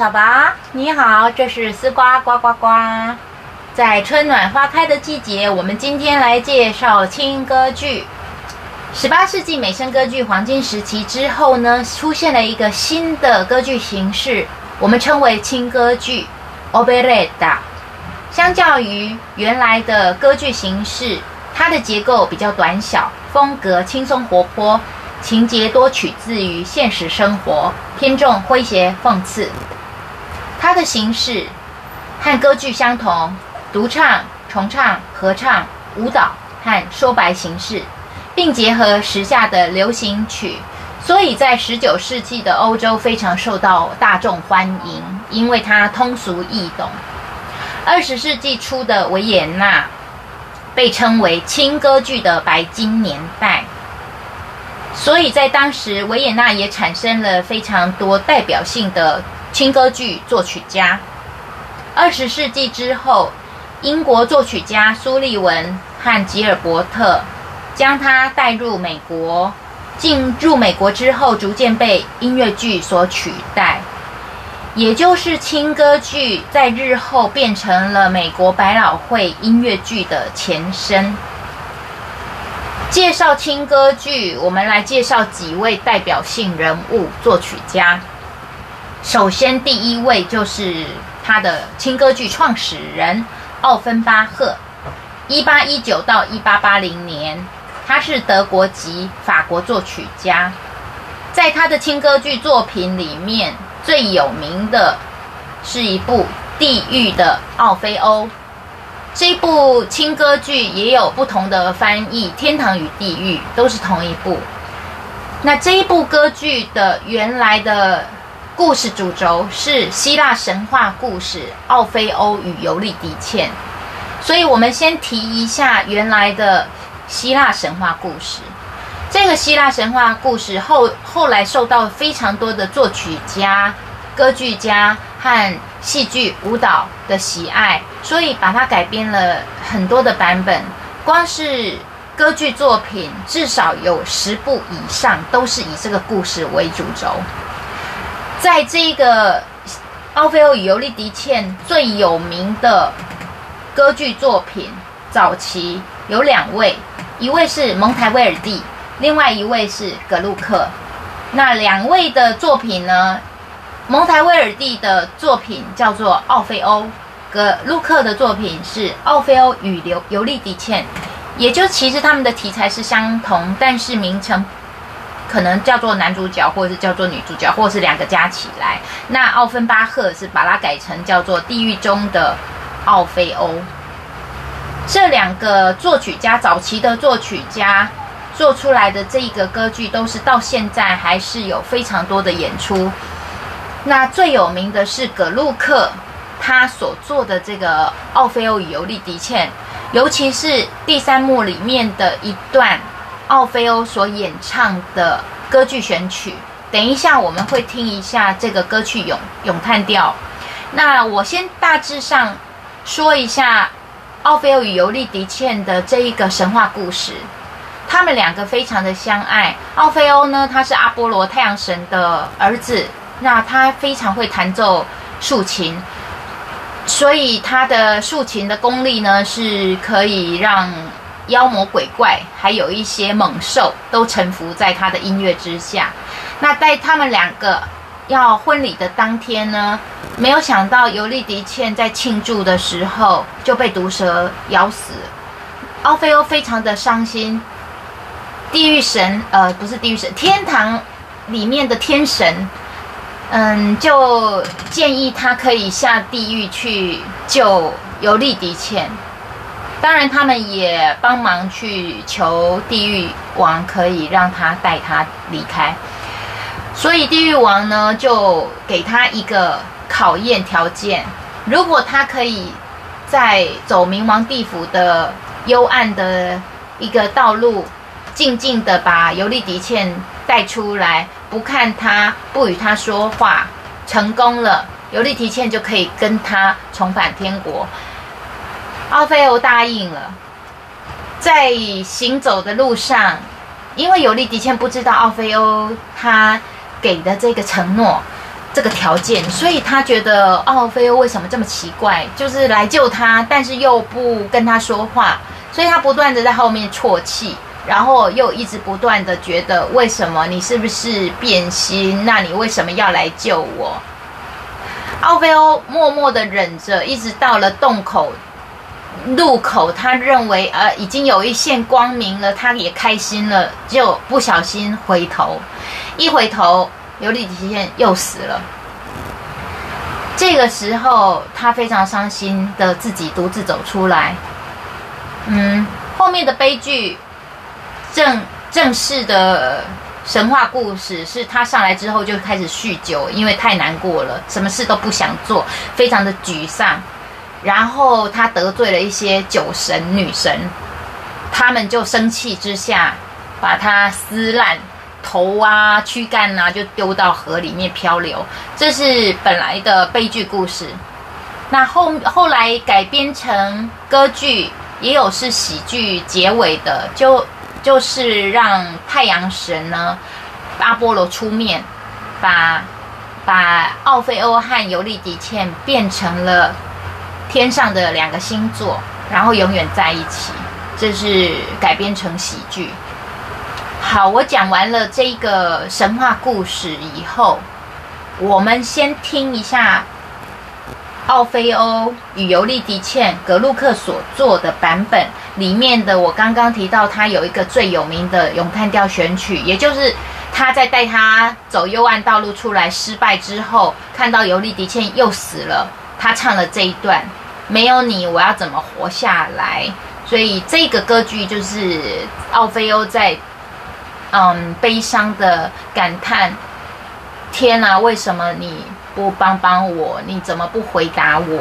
小白，你好，这是丝瓜呱呱呱。在春暖花开的季节，我们今天来介绍轻歌剧。十八世纪美声歌剧黄金时期之后呢，出现了一个新的歌剧形式，我们称为轻歌剧 （operetta）。相较于原来的歌剧形式，它的结构比较短小，风格轻松活泼。情节多取自于现实生活，偏重诙谐讽刺。它的形式和歌剧相同，独唱、重唱、合唱、舞蹈和说白形式，并结合时下的流行曲，所以在十九世纪的欧洲非常受到大众欢迎，因为它通俗易懂。二十世纪初的维也纳被称为轻歌剧的白金年代。所以在当时，维也纳也产生了非常多代表性的轻歌剧作曲家。二十世纪之后，英国作曲家苏利文和吉尔伯特将它带入美国。进入美国之后，逐渐被音乐剧所取代，也就是轻歌剧在日后变成了美国百老汇音乐剧的前身。介绍轻歌剧，我们来介绍几位代表性人物作曲家。首先，第一位就是他的轻歌剧创始人奥芬巴赫，一八一九到一八八零年，他是德国籍法国作曲家。在他的轻歌剧作品里面，最有名的是一部《地狱的奥菲欧》。这部轻歌剧也有不同的翻译，《天堂与地狱》都是同一部。那这一部歌剧的原来的故事主轴是希腊神话故事《奥菲欧与尤利迪茜》，所以我们先提一下原来的希腊神话故事。这个希腊神话故事后后来受到非常多的作曲家、歌剧家和戏剧、舞蹈的喜爱，所以把它改编了很多的版本。光是歌剧作品，至少有十部以上都是以这个故事为主轴。在这个《奥菲欧与尤利迪茜》最有名的歌剧作品，早期有两位，一位是蒙台威尔第，另外一位是格鲁克。那两位的作品呢？蒙台威尔第的作品叫做《奥菲欧》，格鲁克的作品是《奥菲欧与尤尤利迪茜》，也就其实他们的题材是相同，但是名称可能叫做男主角，或者是叫做女主角，或者是两个加起来。那奥芬巴赫是把它改成叫做《地狱中的奥菲欧》。这两个作曲家早期的作曲家做出来的这一个歌剧，都是到现在还是有非常多的演出。那最有名的是葛路克，他所做的这个《奥菲欧与尤利迪茜》，尤其是第三幕里面的一段奥菲欧所演唱的歌剧选曲。等一下我们会听一下这个歌曲咏咏叹调。那我先大致上说一下奥菲欧与尤利迪茜的这一个神话故事。他们两个非常的相爱。奥菲欧呢，他是阿波罗太阳神的儿子。那他非常会弹奏竖琴，所以他的竖琴的功力呢，是可以让妖魔鬼怪还有一些猛兽都臣服在他的音乐之下。那在他们两个要婚礼的当天呢，没有想到尤利迪茜在庆祝的时候就被毒蛇咬死，奥菲欧非常的伤心。地狱神，呃，不是地狱神，天堂里面的天神。嗯，就建议他可以下地狱去救尤利迪茜。当然，他们也帮忙去求地狱王可以让他带他离开。所以地狱王呢，就给他一个考验条件：如果他可以在走冥王地府的幽暗的一个道路，静静的把尤利迪茜带出来。不看他，不与他说话，成功了，尤利迪茜就可以跟他重返天国。奥菲欧答应了，在行走的路上，因为尤利迪茜不知道奥菲欧他给的这个承诺，这个条件，所以他觉得奥菲欧为什么这么奇怪，就是来救他，但是又不跟他说话，所以他不断的在后面啜泣，然后又一直不断的觉得为什么你是不是变心？那你为什么要来救我？奥菲欧默默的忍着，一直到了洞口路口，他认为呃已经有一线光明了，他也开心了，就不小心回头，一回头。尤利迪茜又死了。这个时候，他非常伤心的自己独自走出来。嗯，后面的悲剧，正正式的神话故事是他上来之后就开始酗酒，因为太难过了，什么事都不想做，非常的沮丧。然后他得罪了一些酒神女神，他们就生气之下把他撕烂。头啊，躯干啊，就丢到河里面漂流。这是本来的悲剧故事。那后后来改编成歌剧，也有是喜剧结尾的，就就是让太阳神呢，阿波罗出面，把把奥菲欧和尤利迪茜变成了天上的两个星座，然后永远在一起。这是改编成喜剧。好，我讲完了这个神话故事以后，我们先听一下奥菲欧与尤利迪茜格鲁克所做的版本里面的。我刚刚提到，他有一个最有名的咏叹调选曲，也就是他在带他走幽暗道路出来失败之后，看到尤利迪茜又死了，他唱了这一段：没有你，我要怎么活下来？所以这个歌剧就是奥菲欧在。嗯，悲伤的感叹：天哪，为什么你不帮帮我？你怎么不回答我？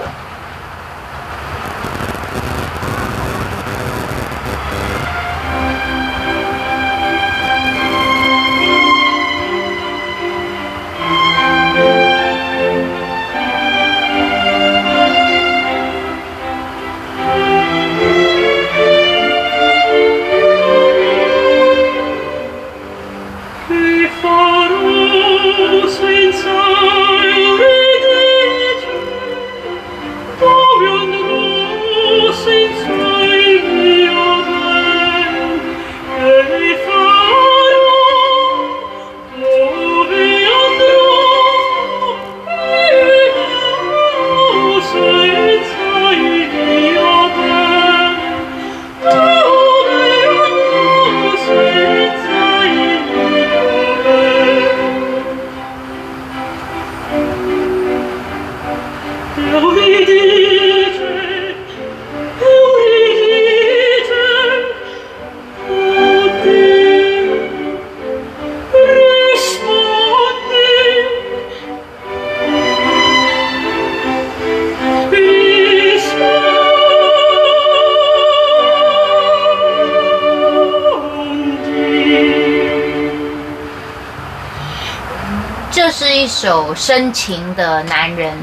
是一首深情的男人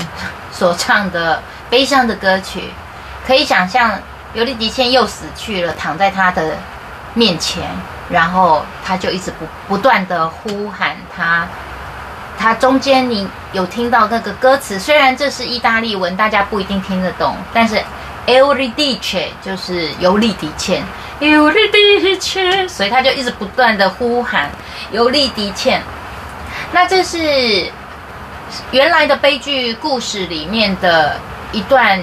所唱的悲伤的歌曲，可以想象尤利迪茜又死去了，躺在他的面前，然后他就一直不不断的呼喊他。他中间你有听到那个歌词，虽然这是意大利文，大家不一定听得懂，但是 Eurydice 就是尤利迪茜，Eurydice，所以他就一直不断的呼喊尤利迪茜。那这是。原来的悲剧故事里面的一段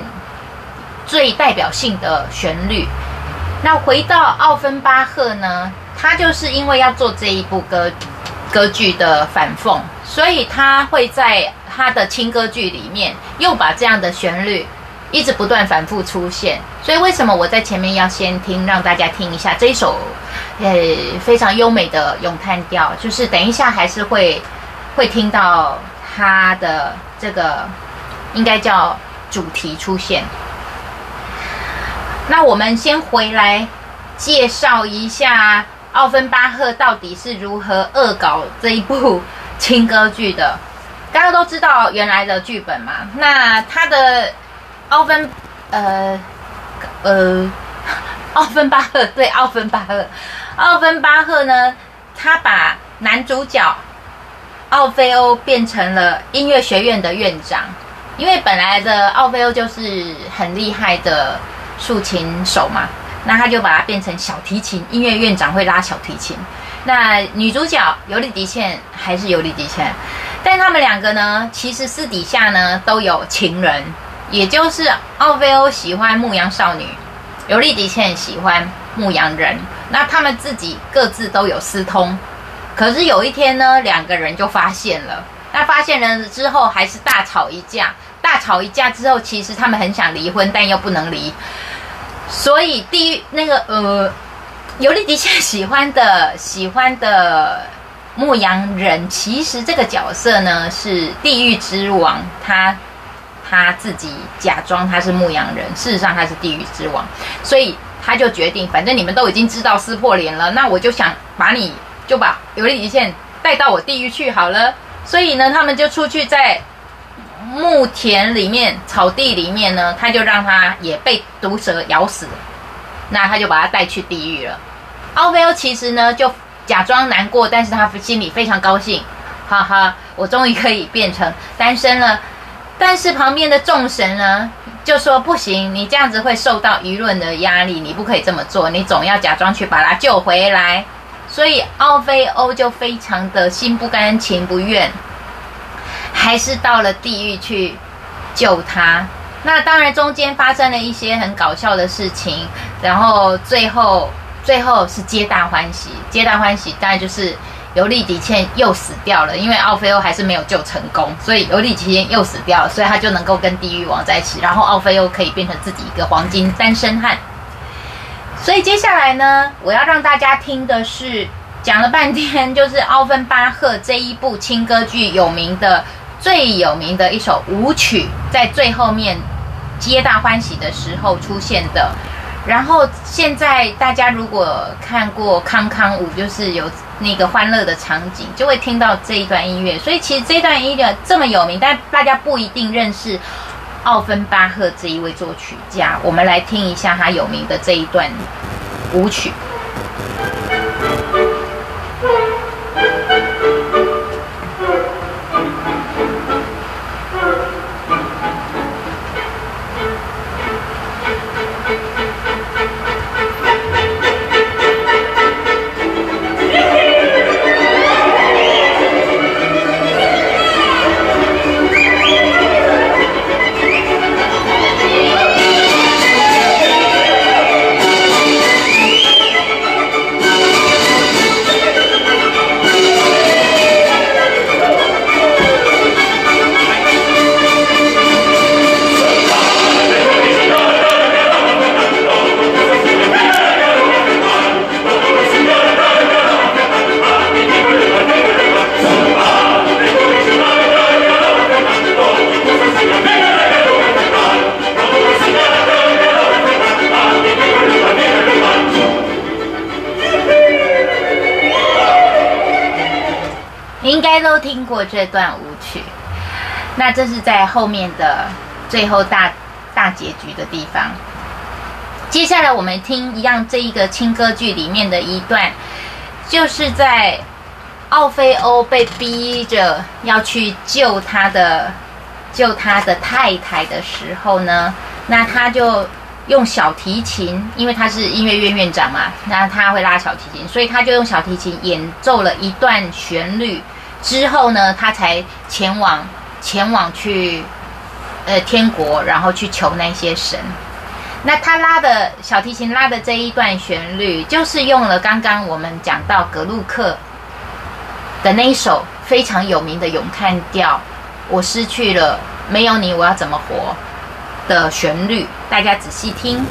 最代表性的旋律。那回到奥芬巴赫呢？他就是因为要做这一部歌歌剧的反讽，所以他会在他的轻歌剧里面又把这样的旋律一直不断反复出现。所以为什么我在前面要先听，让大家听一下这一首呃非常优美的咏叹调？就是等一下还是会会听到。它的这个应该叫主题出现。那我们先回来介绍一下奥芬巴赫到底是如何恶搞这一部 轻歌剧的。大家都知道原来的剧本嘛？那他的奥芬呃呃 奥芬巴赫对奥芬巴赫奥芬巴赫呢？他把男主角。奥菲欧变成了音乐学院的院长，因为本来的奥菲欧就是很厉害的竖琴手嘛，那他就把它变成小提琴音乐院长，会拉小提琴。那女主角尤里迪茜还是尤里迪茜，但他们两个呢，其实私底下呢都有情人，也就是奥菲欧喜欢牧羊少女，尤利迪茜喜欢牧羊人，那他们自己各自都有私通。可是有一天呢，两个人就发现了。那发现了之后，还是大吵一架。大吵一架之后，其实他们很想离婚，但又不能离。所以地狱那个呃，尤利迪茜喜欢的喜欢的牧羊人，其实这个角色呢是地狱之王，他他自己假装他是牧羊人，事实上他是地狱之王。所以他就决定，反正你们都已经知道撕破脸了，那我就想把你。就把尤利极限带到我地狱去好了，所以呢，他们就出去在牧田里面、草地里面呢，他就让他也被毒蛇咬死，那他就把他带去地狱了。奥菲欧其实呢就假装难过，但是他心里非常高兴，哈哈，我终于可以变成单身了。但是旁边的众神呢就说不行，你这样子会受到舆论的压力，你不可以这么做，你总要假装去把他救回来。所以奥菲欧就非常的心不甘情不愿，还是到了地狱去救他。那当然中间发生了一些很搞笑的事情，然后最后最后是皆大欢喜。皆大欢喜当然就是尤利迪茜又死掉了，因为奥菲欧还是没有救成功，所以尤利迪茜又死掉了，所以他就能够跟地狱王在一起，然后奥菲欧可以变成自己一个黄金单身汉。所以接下来呢，我要让大家听的是讲了半天，就是奥芬巴赫这一部轻歌剧有名的最有名的一首舞曲，在最后面皆大欢喜的时候出现的。然后现在大家如果看过康康舞，就是有那个欢乐的场景，就会听到这一段音乐。所以其实这段音乐这么有名，但大家不一定认识。奥芬巴赫这一位作曲家，我们来听一下他有名的这一段舞曲。都听过这段舞曲，那这是在后面的最后大大结局的地方。接下来我们听一样这一个轻歌剧里面的一段，就是在奥菲欧被逼着要去救他的救他的太太的时候呢，那他就用小提琴，因为他是音乐院院长嘛，那他会拉小提琴，所以他就用小提琴演奏了一段旋律。之后呢，他才前往前往去呃天国，然后去求那些神。那他拉的小提琴拉的这一段旋律，就是用了刚刚我们讲到格鲁克的那一首非常有名的咏叹调《我失去了没有你我要怎么活》的旋律，大家仔细听。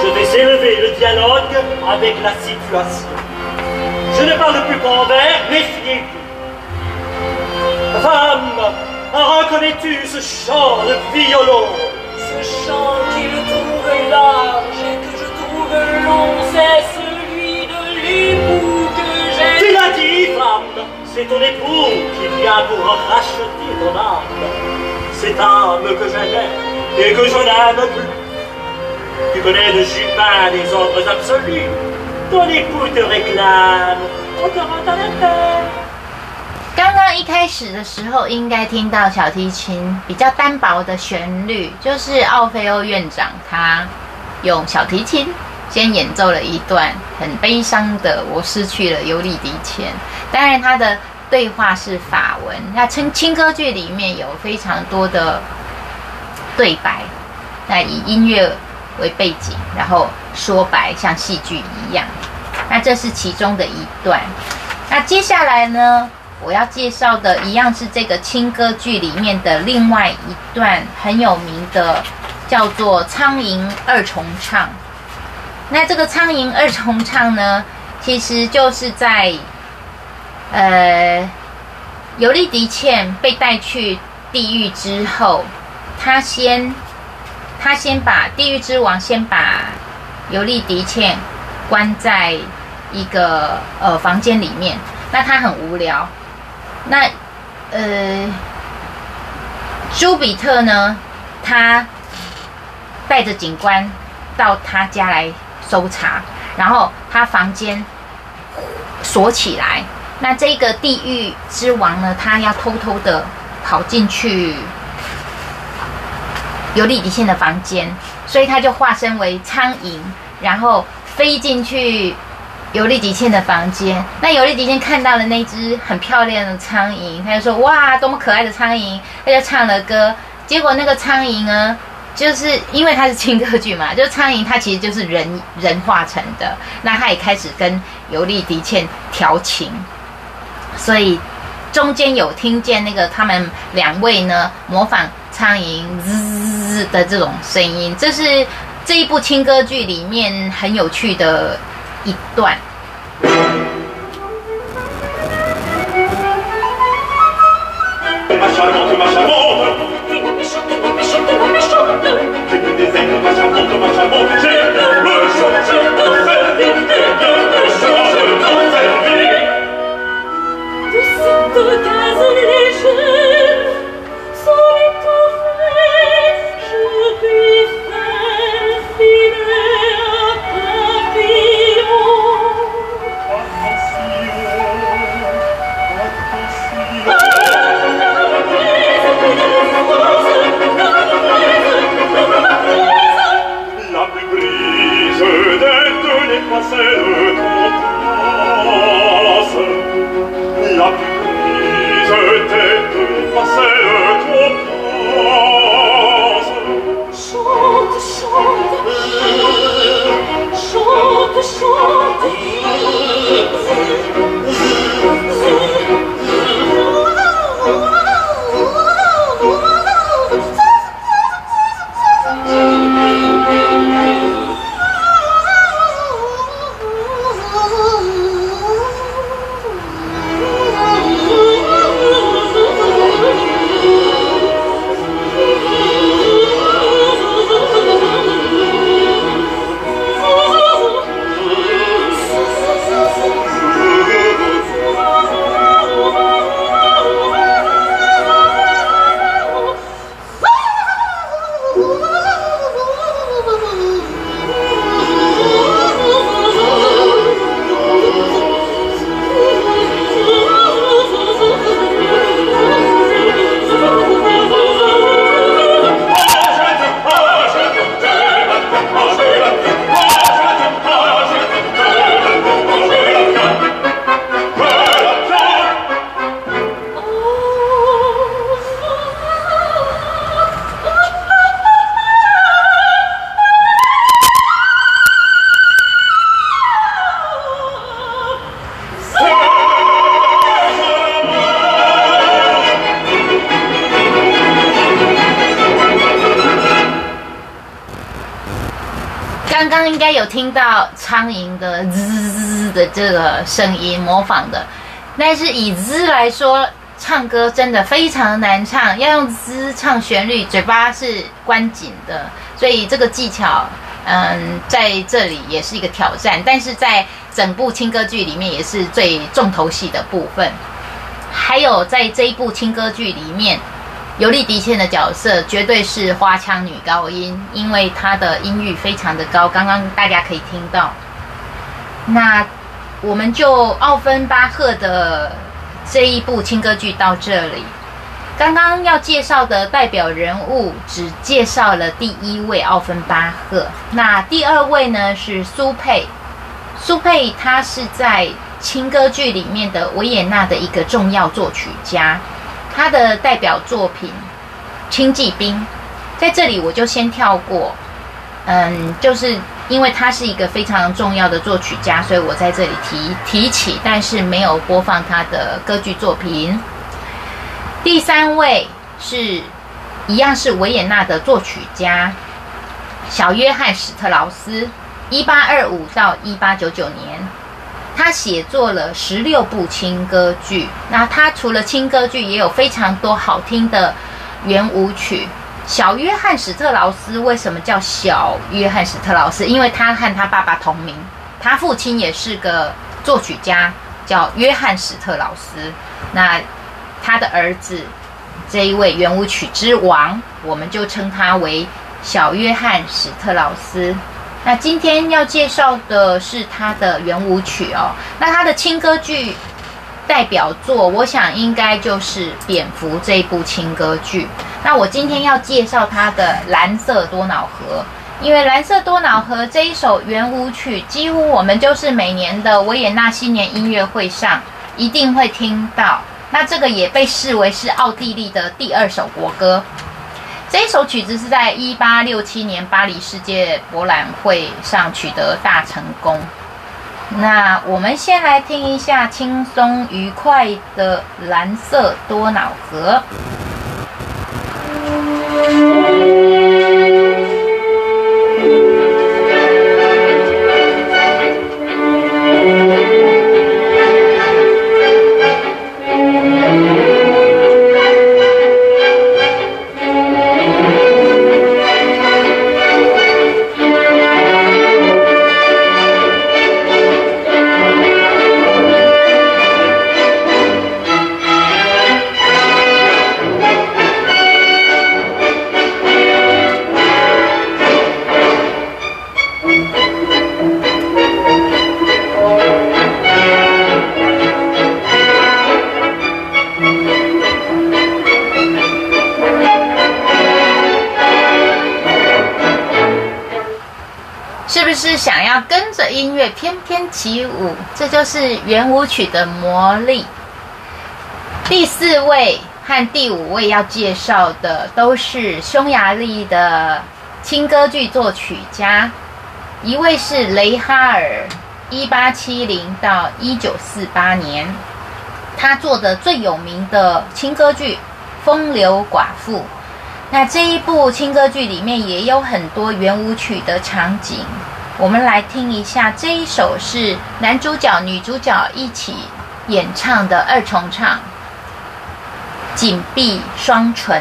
Je vais élever le dialogue avec la situation. Je ne parle plus qu'en vers, méfiez-vous. Femme, reconnais-tu ce chant de violon? Ce chant qu'il trouve large et que je trouve long, c'est celui de l'époux que j'ai. Tu l'as dit, femme, c'est ton époux qui vient pour racheter ton âme. âme que j'aimais et que je n'aime plus. Tu connais de Jupin des ordres absolus. Ton époux te réclame, on te rend à la terre. 刚刚一开始的时候，应该听到小提琴比较单薄的旋律，就是奥菲欧院长他用小提琴先演奏了一段很悲伤的“我失去了尤里迪茜”。当然，他的对话是法文。那轻轻歌剧里面有非常多的对白，那以音乐为背景，然后说白，像戏剧一样。那这是其中的一段。那接下来呢？我要介绍的一样是这个轻歌剧里面的另外一段很有名的，叫做《苍蝇二重唱》。那这个苍蝇二重唱呢，其实就是在呃尤利迪茜被带去地狱之后，他先他先把地狱之王先把尤利迪茜关在一个呃房间里面，那他很无聊。那，呃，朱比特呢？他带着警官到他家来搜查，然后他房间锁起来。那这个地狱之王呢？他要偷偷的跑进去尤利迪茜的房间，所以他就化身为苍蝇，然后飞进去。尤利迪茜的房间，那尤利迪茜看到了那只很漂亮的苍蝇，他就说：“哇，多么可爱的苍蝇！”他就唱了歌。结果那个苍蝇呢，就是因为它是轻歌剧嘛，就苍蝇它其实就是人人化成的。那他也开始跟尤利迪茜调情，所以中间有听见那个他们两位呢模仿苍蝇的这种声音。这是这一部轻歌剧里面很有趣的。一段。听到苍蝇的滋滋的这个声音模仿的，但是以滋来说，唱歌真的非常难唱，要用滋唱旋律，嘴巴是关紧的，所以这个技巧，嗯，在这里也是一个挑战，但是在整部轻歌剧里面也是最重头戏的部分。还有在这一部轻歌剧里面，尤利迪茜的角色绝对是花腔女高音，因为她的音域非常的高，刚刚大家可以听到。那我们就奥芬巴赫的这一部轻歌剧到这里。刚刚要介绍的代表人物只介绍了第一位奥芬巴赫，那第二位呢是苏佩。苏佩他是在轻歌剧里面的维也纳的一个重要作曲家，他的代表作品《轻骑兵》在这里我就先跳过。嗯，就是因为他是一个非常重要的作曲家，所以我在这里提提起，但是没有播放他的歌剧作品。第三位是一样是维也纳的作曲家小约翰史特劳斯，一八二五到一八九九年，他写作了十六部轻歌剧。那他除了轻歌剧，也有非常多好听的圆舞曲。小约翰史特劳斯为什么叫小约翰史特劳斯？因为他和他爸爸同名，他父亲也是个作曲家，叫约翰史特劳斯。那他的儿子这一位圆舞曲之王，我们就称他为小约翰史特劳斯。那今天要介绍的是他的圆舞曲哦。那他的轻歌剧代表作，我想应该就是《蝙蝠》这一部轻歌剧。那我今天要介绍他的《蓝色多瑙河》，因为《蓝色多瑙河》这一首圆舞曲，几乎我们就是每年的维也纳新年音乐会上一定会听到。那这个也被视为是奥地利的第二首国歌。这首曲子是在一八六七年巴黎世界博览会上取得大成功。那我们先来听一下轻松愉快的《蓝色多瑙河》。音乐翩翩起舞？这就是圆舞曲的魔力。第四位和第五位要介绍的都是匈牙利的轻歌剧作曲家，一位是雷哈尔，一八七零到一九四八年，他做的最有名的轻歌剧《风流寡妇》。那这一部轻歌剧里面也有很多圆舞曲的场景，我们来听一下这一首是男主角女主角一起演唱的二重唱紧闭双唇。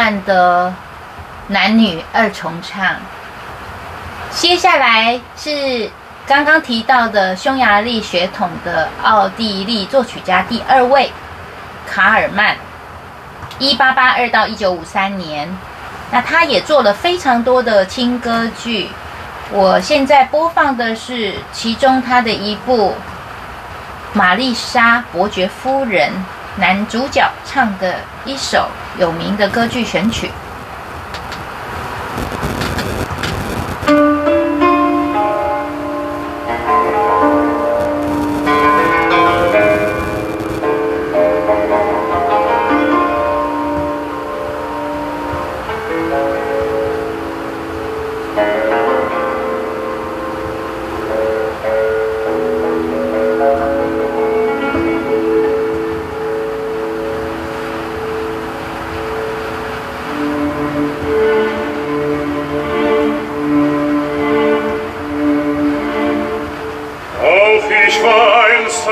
漫的男女二重唱。接下来是刚刚提到的匈牙利血统的奥地利作曲家第二位卡尔曼，一八八二到一九五三年。那他也做了非常多的轻歌剧。我现在播放的是其中他的一部《玛丽莎伯爵夫人》，男主角唱的一首有名的歌剧选曲。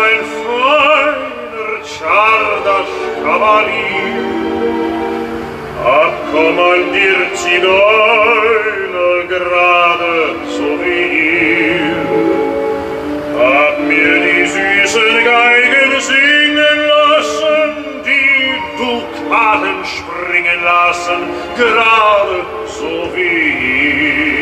Ein feiner Czardasch Kavalier, abkommandiert Zigeuner gerade so wie ihr, hab mir die süßen Geigen singen lassen, die Dukaten springen lassen, gerade so wie ihr.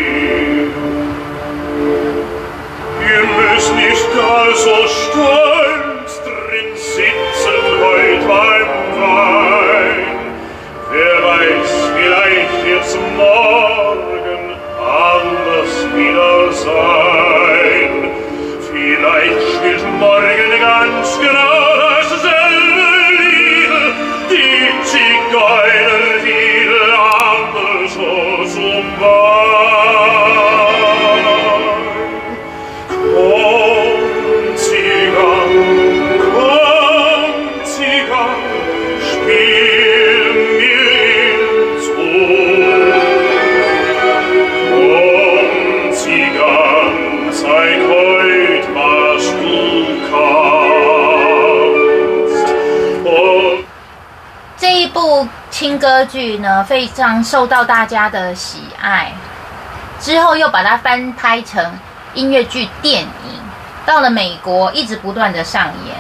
Müsst nicht gar so stolz drin sitzen heut beim Wein. Wer weiß, vielleicht wird's morgen anders wieder sein. Vielleicht spielt morgen ganz genau 歌剧呢，非常受到大家的喜爱，之后又把它翻拍成音乐剧电影，到了美国一直不断的上演。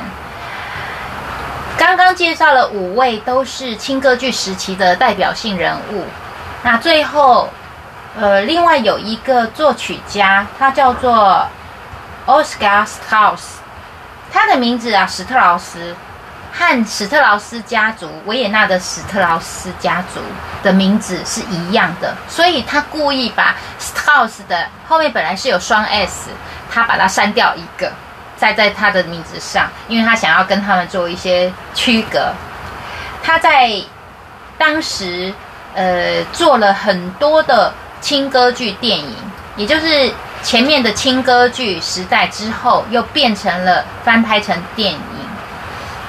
刚刚介绍了五位都是轻歌剧时期的代表性人物，那最后，呃，另外有一个作曲家，他叫做 Oscar Strauss，他的名字啊，史特劳斯。和史特劳斯家族维也纳的史特劳斯家族的名字是一样的，所以他故意把 Strauss 的后面本来是有双 s，他把它删掉一个，再在他的名字上，因为他想要跟他们做一些区隔。他在当时呃做了很多的轻歌剧电影，也就是前面的轻歌剧时代之后，又变成了翻拍成电影。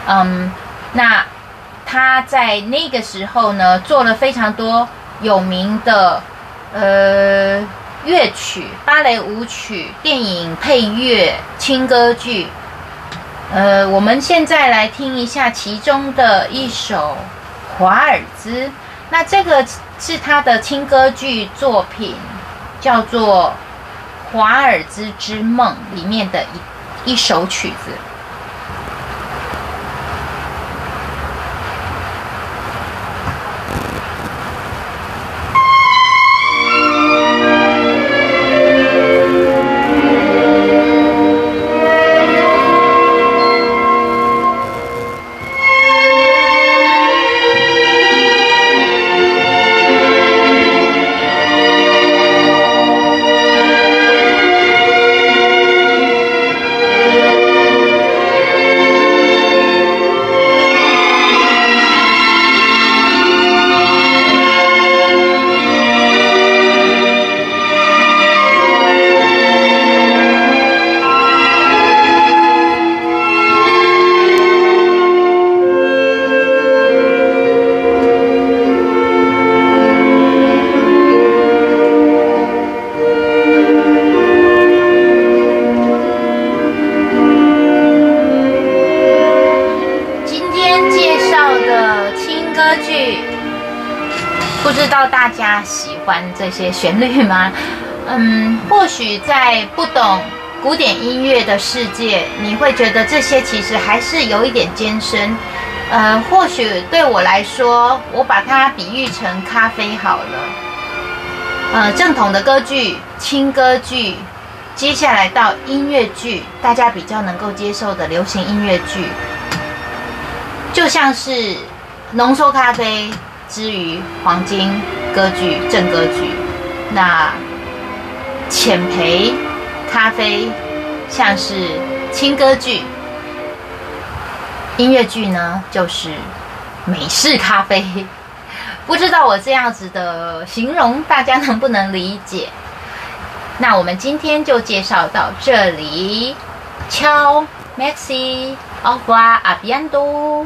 嗯，那他在那个时候呢，做了非常多有名的呃乐曲、芭蕾舞曲、电影配乐、轻歌剧。呃，我们现在来听一下其中的一首《华尔兹》。那这个是他的轻歌剧作品，叫做《华尔兹之梦》里面的一一首曲子。喜欢这些旋律吗？嗯，或许在不懂古典音乐的世界，你会觉得这些其实还是有一点艰深。呃，或许对我来说，我把它比喻成咖啡好了。呃，正统的歌剧、轻歌剧，接下来到音乐剧，大家比较能够接受的流行音乐剧，就像是浓缩咖啡之于黄金歌剧、正歌剧，那浅焙咖啡像是轻歌剧。音乐剧呢，就是美式咖啡。不知道我这样子的形容，大家能不能理解？那我们今天就介绍到这里。敲，Maxi，Au revoir，阿比安多。